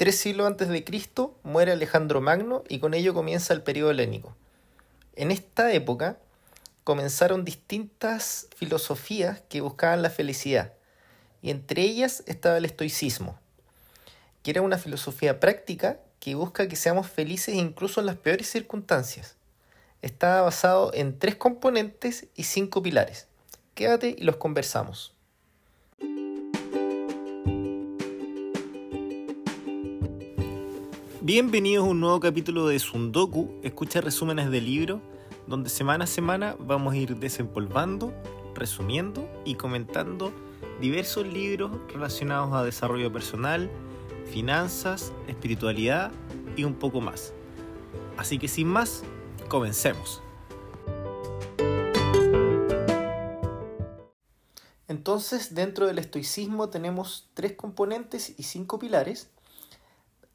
Tres siglos antes de Cristo muere Alejandro Magno y con ello comienza el periodo helénico. En esta época comenzaron distintas filosofías que buscaban la felicidad, y entre ellas estaba el estoicismo, que era una filosofía práctica que busca que seamos felices incluso en las peores circunstancias. Estaba basado en tres componentes y cinco pilares. Quédate y los conversamos. Bienvenidos a un nuevo capítulo de Sundoku, escucha resúmenes de libro, donde semana a semana vamos a ir desempolvando, resumiendo y comentando diversos libros relacionados a desarrollo personal, finanzas, espiritualidad y un poco más. Así que sin más, comencemos. Entonces, dentro del estoicismo tenemos tres componentes y cinco pilares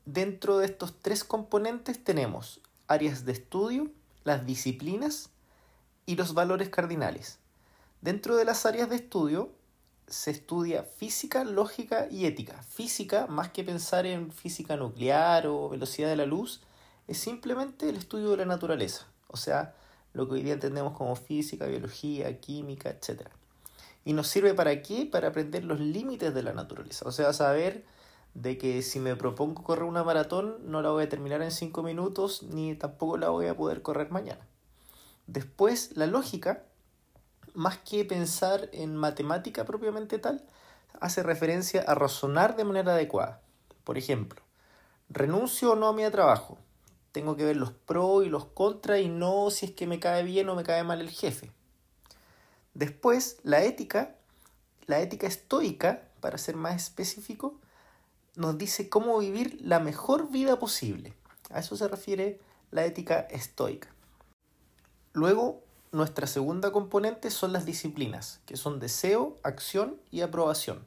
Dentro de estos tres componentes tenemos áreas de estudio, las disciplinas y los valores cardinales. Dentro de las áreas de estudio se estudia física, lógica y ética. Física, más que pensar en física nuclear o velocidad de la luz, es simplemente el estudio de la naturaleza, o sea, lo que hoy día entendemos como física, biología, química, etc. ¿Y nos sirve para qué? Para aprender los límites de la naturaleza, o sea, saber de que si me propongo correr una maratón no la voy a terminar en 5 minutos ni tampoco la voy a poder correr mañana. Después, la lógica, más que pensar en matemática propiamente tal, hace referencia a razonar de manera adecuada. Por ejemplo, renuncio o no a mi trabajo. Tengo que ver los pros y los contras y no si es que me cae bien o me cae mal el jefe. Después, la ética, la ética estoica, para ser más específico, nos dice cómo vivir la mejor vida posible. A eso se refiere la ética estoica. Luego, nuestra segunda componente son las disciplinas, que son deseo, acción y aprobación.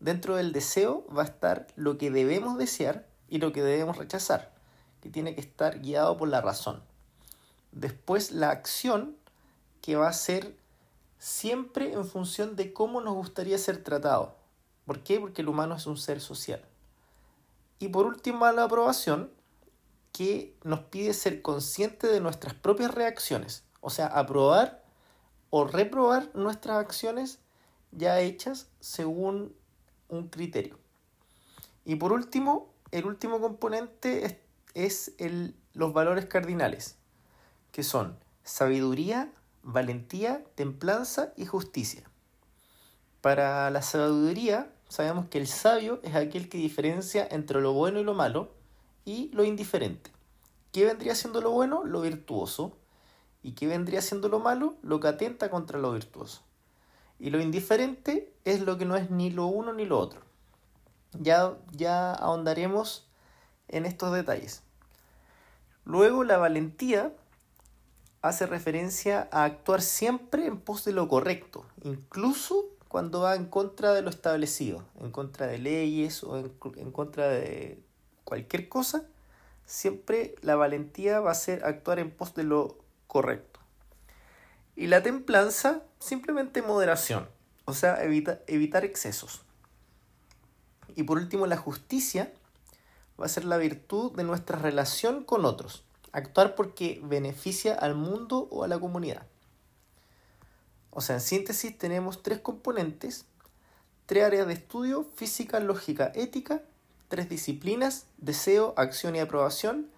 Dentro del deseo va a estar lo que debemos desear y lo que debemos rechazar, que tiene que estar guiado por la razón. Después la acción, que va a ser siempre en función de cómo nos gustaría ser tratado. ¿Por qué? Porque el humano es un ser social. Y por último, la aprobación, que nos pide ser conscientes de nuestras propias reacciones, o sea, aprobar o reprobar nuestras acciones ya hechas según un criterio. Y por último, el último componente es, el, los valores cardinales, que son sabiduría, valentía, templanza y justicia. Para la sabiduría sabemos que el sabio es aquel que diferencia entre lo bueno y lo malo y lo indiferente. ¿Qué vendría siendo lo bueno? Lo virtuoso. ¿Y qué vendría siendo lo malo? Lo que atenta contra lo virtuoso. Y lo indiferente es lo que no es ni lo uno ni lo otro. Ya, ya ahondaremos en estos detalles. Luego la valentía hace referencia a actuar siempre en pos de lo correcto, incluso cuando va en contra de lo establecido, en contra de leyes o en, contra de cualquier cosa, siempre la valentía va a ser actuar en pos de lo correcto. Y la templanza, simplemente moderación, o sea, evitar excesos. Y por último, la justicia va a ser la virtud de nuestra relación con otros, actuar porque beneficia al mundo o a la comunidad. O sea, en síntesis tenemos tres componentes, tres áreas de estudio, física, lógica, ética, tres disciplinas, deseo, acción y aprobación,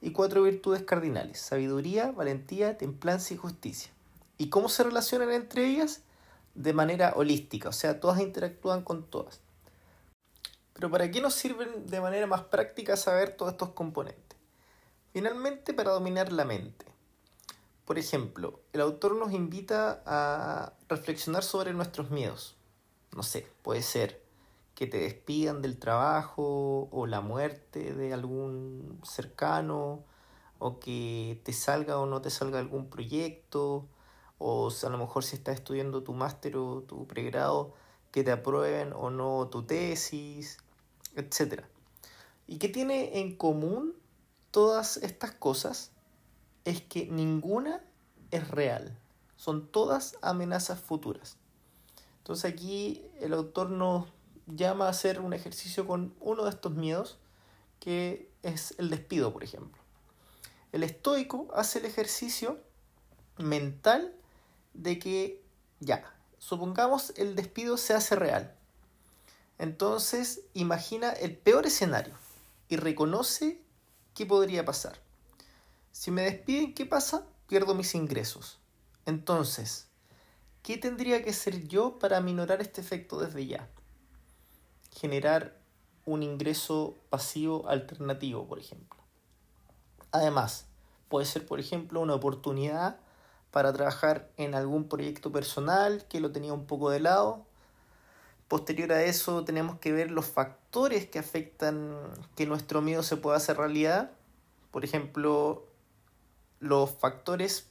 y cuatro virtudes cardinales, sabiduría, valentía, templanza y justicia. ¿Y cómo se relacionan entre ellas? De manera holística, o sea, todas interactúan con todas. Pero ¿para qué nos sirven de manera más práctica saber todos estos componentes? Finalmente, para dominar la mente. Por ejemplo, el autor nos invita a reflexionar sobre nuestros miedos. No sé, puede ser que te despidan del trabajo o la muerte de algún cercano o que te salga o no te salga algún proyecto o a lo mejor si estás estudiando tu máster o tu pregrado que te aprueben o no tu tesis, etc. ¿Y qué tiene en común todas estas cosas? Es que ninguna es real. Son todas amenazas futuras. Entonces aquí el autor nos llama a hacer un ejercicio con uno de estos miedos, que es el despido, por ejemplo. El estoico hace el ejercicio mental de que ya, supongamos el despido se hace real. Entonces imagina el peor escenario y reconoce qué podría pasar. Si me despiden, ¿qué pasa? Pierdo mis ingresos. Entonces, ¿qué tendría que hacer yo para minorar este efecto desde ya? Generar un ingreso pasivo alternativo, por ejemplo. Además, puede ser, por ejemplo, una oportunidad para trabajar en algún proyecto personal que lo tenía un poco de lado. Posterior a eso tenemos que ver los factores que afectan que nuestro miedo se pueda hacer realidad. Por ejemplo, los factores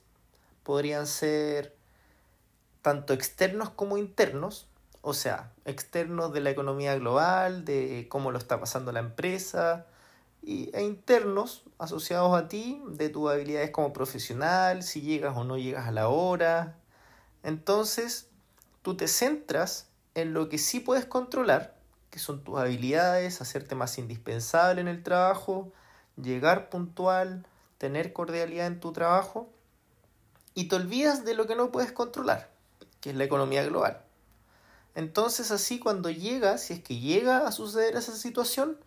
podrían ser tanto externos como internos, o sea, externos de la economía global, de cómo lo está pasando la empresa, y, e internos asociados a ti, de tus habilidades como profesional, si llegas o no llegas a la hora. Entonces, tú te centras en lo que sí puedes controlar, que son tus habilidades, hacerte más indispensable en el trabajo, llegar puntual, tener cordialidad en tu trabajo, y te olvidas de lo que no puedes controlar, que es la economía global. Entonces así cuando llega, si es que llega a suceder esa situación,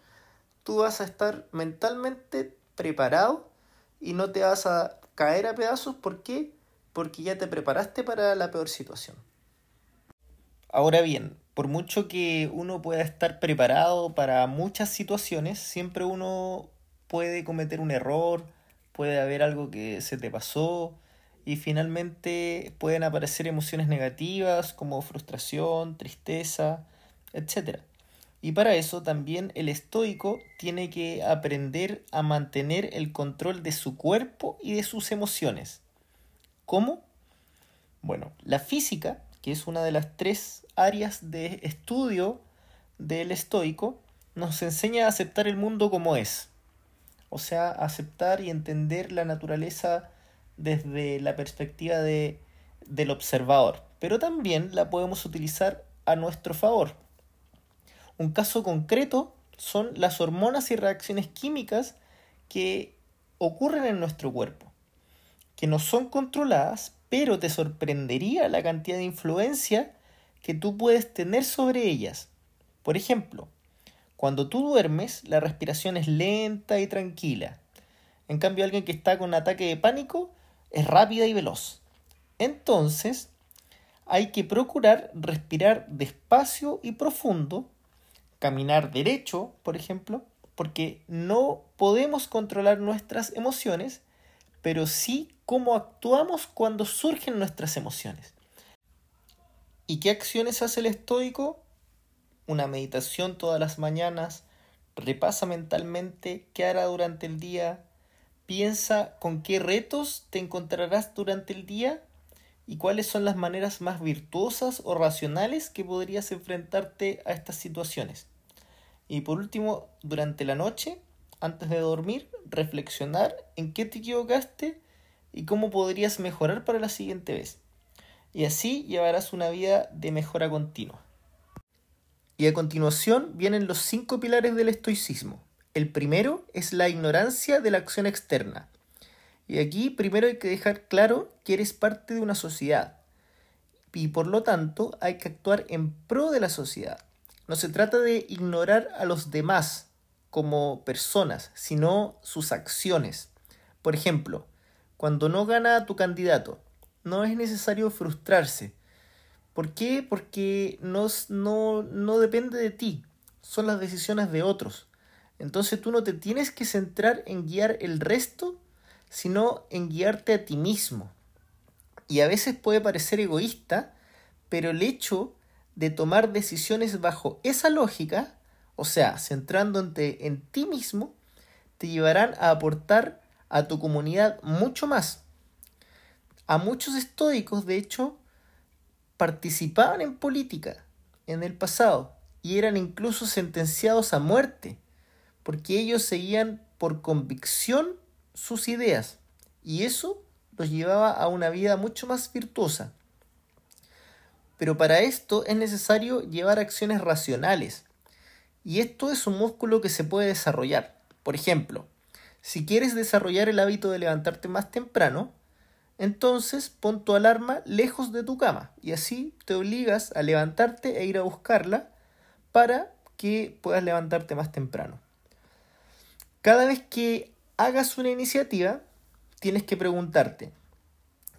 tú vas a estar mentalmente preparado y no te vas a caer a pedazos. ¿Por qué? Porque ya te preparaste para la peor situación. Ahora bien, por mucho que uno pueda estar preparado para muchas situaciones, siempre uno puede cometer un error, puede haber algo que se te pasó y finalmente pueden aparecer emociones negativas como frustración, tristeza, etc. Y para eso también el estoico tiene que aprender a mantener el control de su cuerpo y de sus emociones. ¿Cómo? Bueno, la física, que es una de las tres áreas de estudio del estoico, nos enseña a aceptar el mundo como es. O sea, aceptar y entender la naturaleza desde la perspectiva de, del observador. Pero también la podemos utilizar a nuestro favor. Un caso concreto son las hormonas y reacciones químicas que ocurren en nuestro cuerpo, que no son controladas, pero te sorprendería la cantidad de influencia que tú puedes tener sobre ellas. Por ejemplo, cuando tú duermes, la respiración es lenta y tranquila. En cambio, alguien que está con ataque de pánico es rápida y veloz. Entonces, hay que procurar respirar despacio y profundo caminar derecho, por ejemplo, porque no podemos controlar nuestras emociones, pero sí cómo actuamos cuando surgen nuestras emociones. ¿Y qué acciones hace el estoico? Una meditación todas las mañanas, repasa mentalmente qué hará durante el día, piensa con qué retos te encontrarás durante el día y cuáles son las maneras más virtuosas o racionales que podrías enfrentarte a estas situaciones. Y por último, durante la noche, antes de dormir, reflexionar en qué te equivocaste y cómo podrías mejorar para la siguiente vez. Y así llevarás una vida de mejora continua. Y a continuación vienen los cinco pilares del estoicismo. El primero es la ignorancia de la acción externa. Y aquí primero hay que dejar claro que eres parte de una sociedad y por lo tanto hay que actuar en pro de la sociedad. No se trata de ignorar a los demás como personas, sino sus acciones. Por ejemplo, cuando no gana tu candidato, no es necesario frustrarse. ¿Por qué? Porque no, no, no depende de ti, son las decisiones de otros. Entonces tú no te tienes que centrar en guiar el resto, sino en guiarte a ti mismo. Y a veces puede parecer egoísta, pero el hecho de tomar decisiones bajo esa lógica, o sea, centrándote en ti mismo, te llevarán a aportar a tu comunidad mucho más. A muchos estoicos, de hecho, participaban en política en el pasado y eran incluso sentenciados a muerte, porque ellos seguían por convicción sus ideas y eso los llevaba a una vida mucho más virtuosa. Pero para esto es necesario llevar acciones racionales. Y esto es un músculo que se puede desarrollar. Por ejemplo, si quieres desarrollar el hábito de levantarte más temprano, entonces pon tu alarma lejos de tu cama y así te obligas a levantarte e ir a buscarla para que puedas levantarte más temprano. Cada vez que hagas una iniciativa, tienes que preguntarte,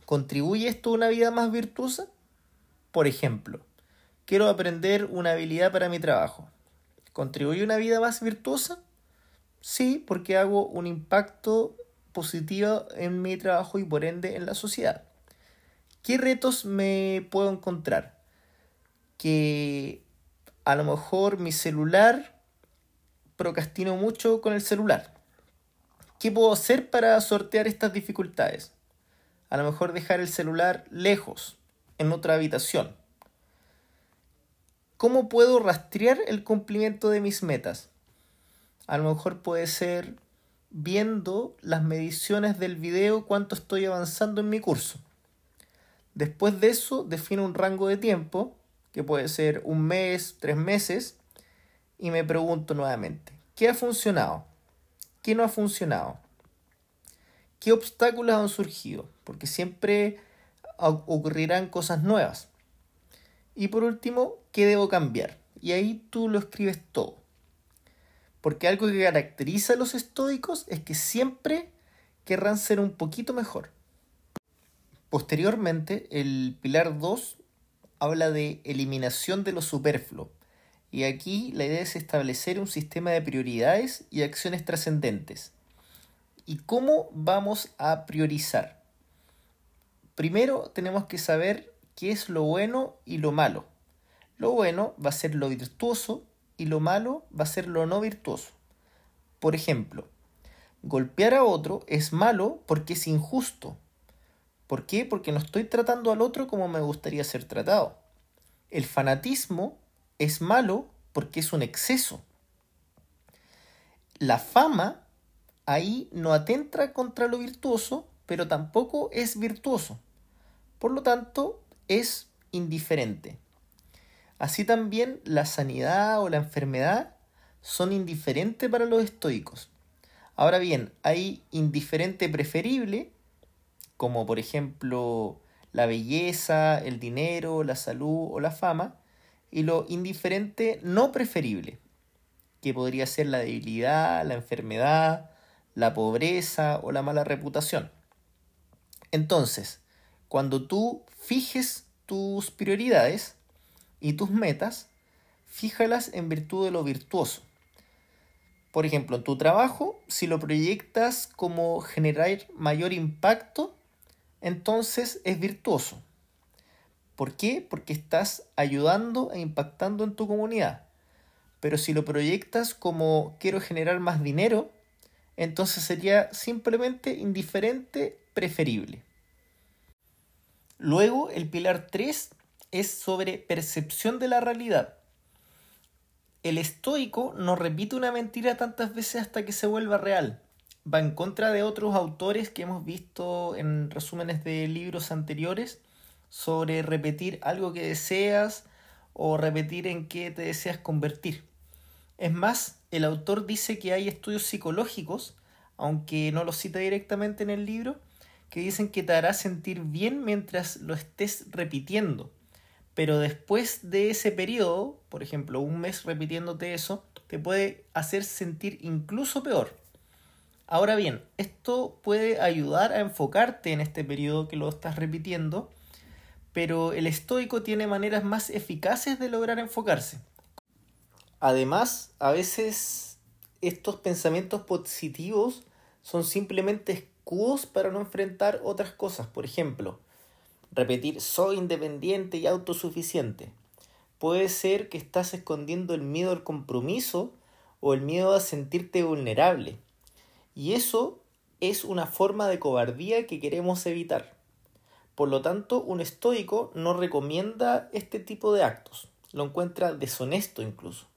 ¿contribuye esto a una vida más virtuosa? Por ejemplo, quiero aprender una habilidad para mi trabajo. ¿Contribuye a una vida más virtuosa? Sí, porque hago un impacto positivo en mi trabajo y por ende en la sociedad. ¿Qué retos me puedo encontrar? Que a lo mejor mi celular procrastino mucho con el celular. ¿Qué puedo hacer para sortear estas dificultades? A lo mejor dejar el celular lejos, en otra habitación. ¿Cómo puedo rastrear el cumplimiento de mis metas? A lo mejor puede ser viendo las mediciones del video cuánto estoy avanzando en mi curso. Después de eso defino un rango de tiempo, que puede ser un mes, tres meses, y me pregunto nuevamente, ¿Qué ha funcionado? ¿Qué no ha funcionado? ¿Qué obstáculos han surgido? Porque siempre ocurrirán cosas nuevas. Y por último, ¿qué debo cambiar? Y ahí tú lo escribes todo. Porque algo que caracteriza a los estoicos es que siempre querrán ser un poquito mejor. Posteriormente, el pilar 2 habla de eliminación de lo superfluo. Y aquí la idea es establecer un sistema de prioridades y acciones trascendentes. ¿Y cómo vamos a priorizar? Primero tenemos que saber qué es lo bueno y lo malo. Lo bueno va a ser lo virtuoso y lo malo va a ser lo no virtuoso. Por ejemplo, golpear a otro es malo porque es injusto. ¿Por qué? Porque no estoy tratando al otro como me gustaría ser tratado. El fanatismo es malo porque es un exceso. La fama ahí no atenta contra lo virtuoso, pero tampoco es virtuoso. Por lo tanto, es indiferente. Así también la sanidad o la enfermedad son indiferentes para los estoicos. Ahora bien, hay indiferente preferible, como por ejemplo la belleza, el dinero, la salud o la fama, y lo indiferente no preferible, que podría ser la debilidad, la enfermedad, la pobreza o la mala reputación. Entonces, cuando tú fijes tus prioridades y tus metas, fíjalas en virtud de lo virtuoso. Por ejemplo, en tu trabajo, si lo proyectas como generar mayor impacto, entonces es virtuoso. ¿Por qué? Porque estás ayudando e impactando en tu comunidad. Pero si lo proyectas como quiero generar más dinero, entonces sería simplemente indiferente, preferible. Luego, el pilar 3 es sobre percepción de la realidad. El estoico no repite una mentira tantas veces hasta que se vuelva real. Va en contra de otros autores que hemos visto en resúmenes de libros anteriores sobre repetir algo que deseas o repetir en qué te deseas convertir. Es más, el autor dice que hay estudios psicológicos, aunque no lo cita directamente en el libro, que dicen que te hará sentir bien mientras lo estés repitiendo. Pero después de ese periodo, por ejemplo, un mes repitiéndote eso, te puede hacer sentir incluso peor. Ahora bien, esto puede ayudar a enfocarte en este periodo que lo estás repitiendo pero el estoico tiene maneras más eficaces de lograr enfocarse. Además, a veces estos pensamientos positivos son simplemente escudos para no enfrentar otras cosas. Por ejemplo, repetir soy independiente y autosuficiente. Puede ser que estás escondiendo el miedo al compromiso o el miedo a sentirte vulnerable. Y eso es una forma de cobardía que queremos evitar. Por lo tanto, un estoico no recomienda este tipo de actos, lo encuentra deshonesto incluso.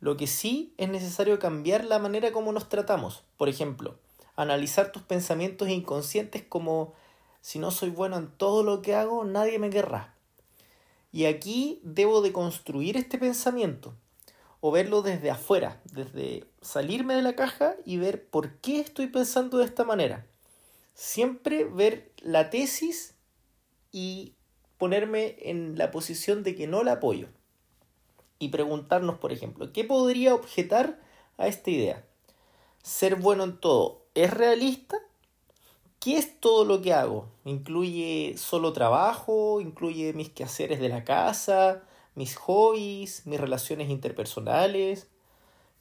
Lo que sí es necesario cambiar la manera como nos tratamos. Por ejemplo, analizar tus pensamientos inconscientes como si no soy bueno en todo lo que hago, nadie me querrá. Y aquí debo de construir este pensamiento. o verlo desde afuera, desde salirme de la caja y ver por qué estoy pensando de esta manera. Siempre ver la tesis y ponerme en la posición de que no la apoyo. Y preguntarnos, por ejemplo, ¿qué podría objetar a esta idea? ¿Ser bueno en todo es realista? ¿Qué es todo lo que hago? ¿Incluye solo trabajo? ¿Incluye mis quehaceres de la casa? ¿Mis hobbies? ¿Mis relaciones interpersonales?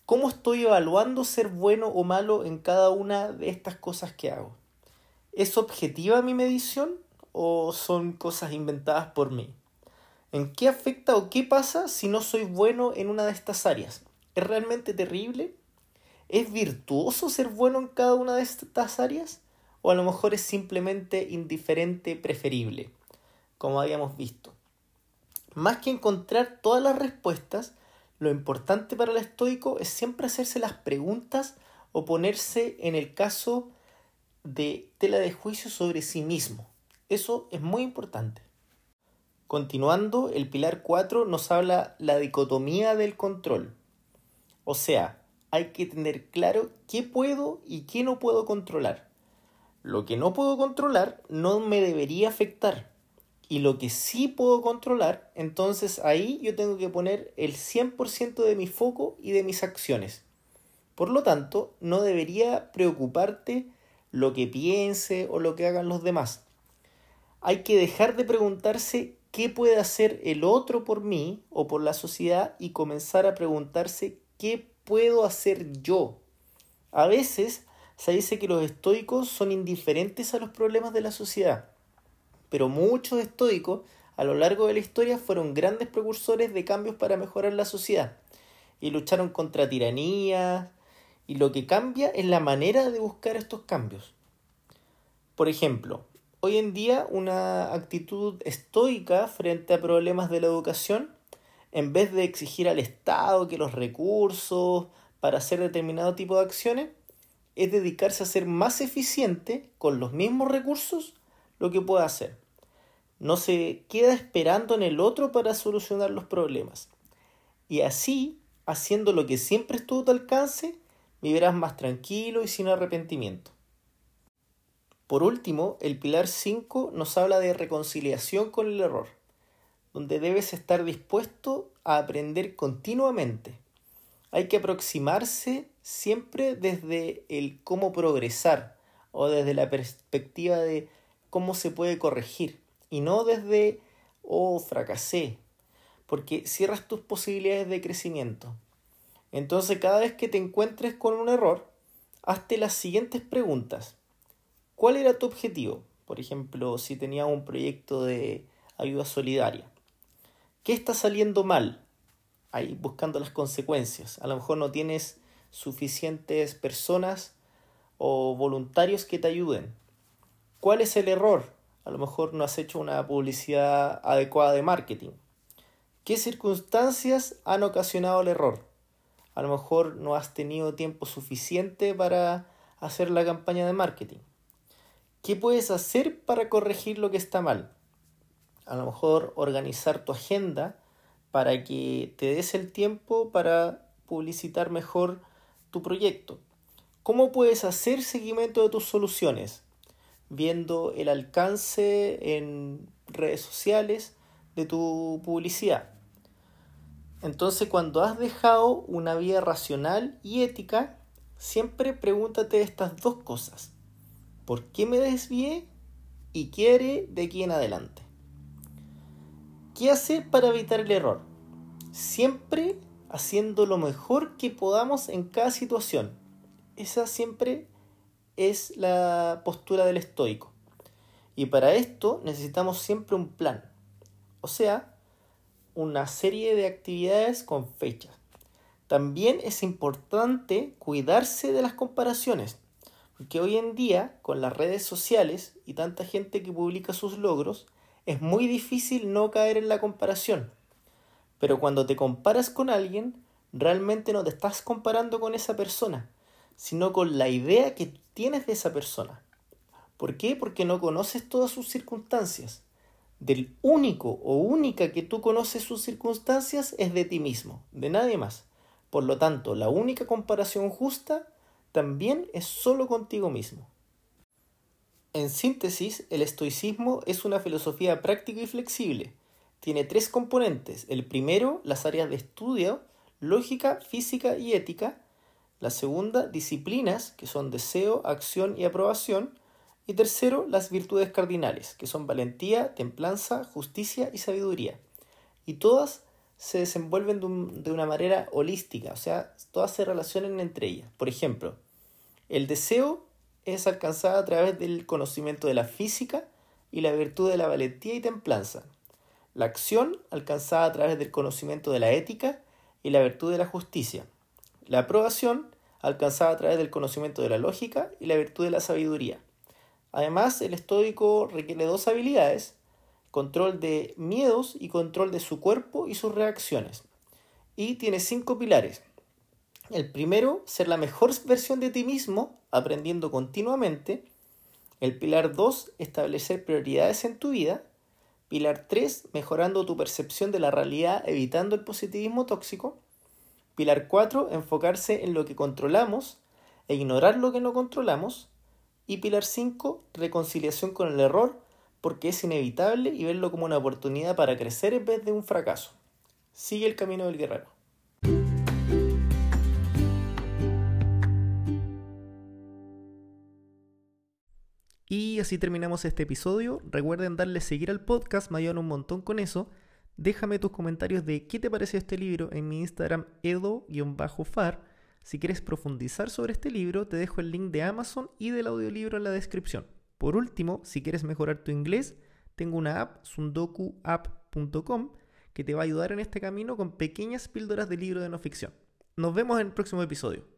¿Cómo estoy evaluando ser bueno o malo en cada una de estas cosas que hago? ¿Es objetiva mi medición o son cosas inventadas por mí? ¿En qué afecta o qué pasa si no soy bueno en una de estas áreas? ¿Es realmente terrible? ¿Es virtuoso ser bueno en cada una de estas áreas? O a lo mejor es simplemente indiferente preferible, como habíamos visto. Más que encontrar todas las respuestas, lo importante para el estoico es siempre hacerse las preguntas o ponerse en el caso de tela de juicio sobre sí mismo. Eso es muy importante. Continuando, el pilar 4 nos habla la dicotomía del control. O sea, hay que tener claro qué puedo y qué no puedo controlar. Lo que no puedo controlar no me debería afectar. Y lo que sí puedo controlar, entonces ahí yo tengo que poner el 100% de mi foco y de mis acciones. Por lo tanto, no debería preocuparte lo que piense o lo que hagan los demás. Hay que dejar de preguntarse qué puede hacer el otro por mí o por la sociedad y comenzar a preguntarse qué puedo hacer yo. A veces se dice que los estoicos son indiferentes a los problemas de la sociedad, pero muchos estoicos a lo largo de la historia fueron grandes precursores de cambios para mejorar la sociedad y lucharon contra tiranía y lo que cambia es la manera de buscar estos cambios. Por ejemplo, hoy en día una actitud estoica frente a problemas de la educación, en vez de exigir al Estado que los recursos para hacer determinado tipo de acciones, es dedicarse a ser más eficiente con los mismos recursos lo que pueda hacer. No se queda esperando en el otro para solucionar los problemas. Y así, haciendo lo que siempre estuvo a tu alcance, vivirás más tranquilo y sin arrepentimiento. Por último, el pilar 5 nos habla de reconciliación con el error, donde debes estar dispuesto a aprender continuamente. Hay que aproximarse siempre desde el cómo progresar o desde la perspectiva de cómo se puede corregir y no desde oh fracasé porque cierras tus posibilidades de crecimiento. Entonces cada vez que te encuentres con un error, hazte las siguientes preguntas. ¿Cuál era tu objetivo? Por ejemplo, si tenías un proyecto de ayuda solidaria. ¿Qué está saliendo mal? Ahí buscando las consecuencias. A lo mejor no tienes suficientes personas o voluntarios que te ayuden. ¿Cuál es el error? A lo mejor no has hecho una publicidad adecuada de marketing. ¿Qué circunstancias han ocasionado el error? A lo mejor no has tenido tiempo suficiente para hacer la campaña de marketing. ¿Qué puedes hacer para corregir lo que está mal? A lo mejor organizar tu agenda para que te des el tiempo para publicitar mejor tu proyecto. ¿Cómo puedes hacer seguimiento de tus soluciones? Viendo el alcance en redes sociales de tu publicidad. Entonces, cuando has dejado una vida racional y ética, siempre pregúntate estas dos cosas. ¿Por qué me desvié? ¿Y quiere de aquí en adelante? ¿Qué hacer para evitar el error? Siempre haciendo lo mejor que podamos en cada situación. Esa siempre es la postura del estoico. Y para esto necesitamos siempre un plan. O sea, una serie de actividades con fechas. También es importante cuidarse de las comparaciones, porque hoy en día, con las redes sociales y tanta gente que publica sus logros, es muy difícil no caer en la comparación. Pero cuando te comparas con alguien, realmente no te estás comparando con esa persona, sino con la idea que tienes de esa persona. ¿Por qué? Porque no conoces todas sus circunstancias. Del único o única que tú conoces sus circunstancias es de ti mismo, de nadie más. Por lo tanto, la única comparación justa también es solo contigo mismo. En síntesis, el estoicismo es una filosofía práctica y flexible. Tiene tres componentes. El primero, las áreas de estudio, lógica, física y ética. La segunda, disciplinas, que son deseo, acción y aprobación. Y tercero, las virtudes cardinales, que son valentía, templanza, justicia y sabiduría. Y todas se desenvuelven de, una manera holística, o sea, todas se relacionan entre ellas. Por ejemplo, el deseo es alcanzado a través del conocimiento de la física y la virtud de la valentía y templanza. La acción alcanzada a través del conocimiento de la ética y la virtud de la justicia. La aprobación alcanzada a través del conocimiento de la lógica y la virtud de la sabiduría. Además, el estoico requiere dos habilidades, control de miedos y control de su cuerpo y sus reacciones. Y tiene cinco pilares. El primero, ser la mejor versión de ti mismo, aprendiendo continuamente. El pilar 2, establecer prioridades en tu vida. Pilar 3, mejorando tu percepción de la realidad, evitando el positivismo tóxico. Pilar 4, enfocarse en lo que controlamos e ignorar lo que no controlamos. Y pilar 5, reconciliación con el error, porque es inevitable y verlo como una oportunidad para crecer en vez de un fracaso. Sigue el camino del guerrero. Y así terminamos este episodio. Recuerden darle seguir al podcast, me ayudan un montón con eso. Déjame tus comentarios de qué te pareció este libro en mi Instagram edo-far. Si quieres profundizar sobre este libro, te dejo el link de Amazon y del audiolibro en la descripción. Por último, si quieres mejorar tu inglés, tengo una app, sundokuapp.com, que te va a ayudar en este camino con pequeñas píldoras de libro de no ficción. Nos vemos en el próximo episodio.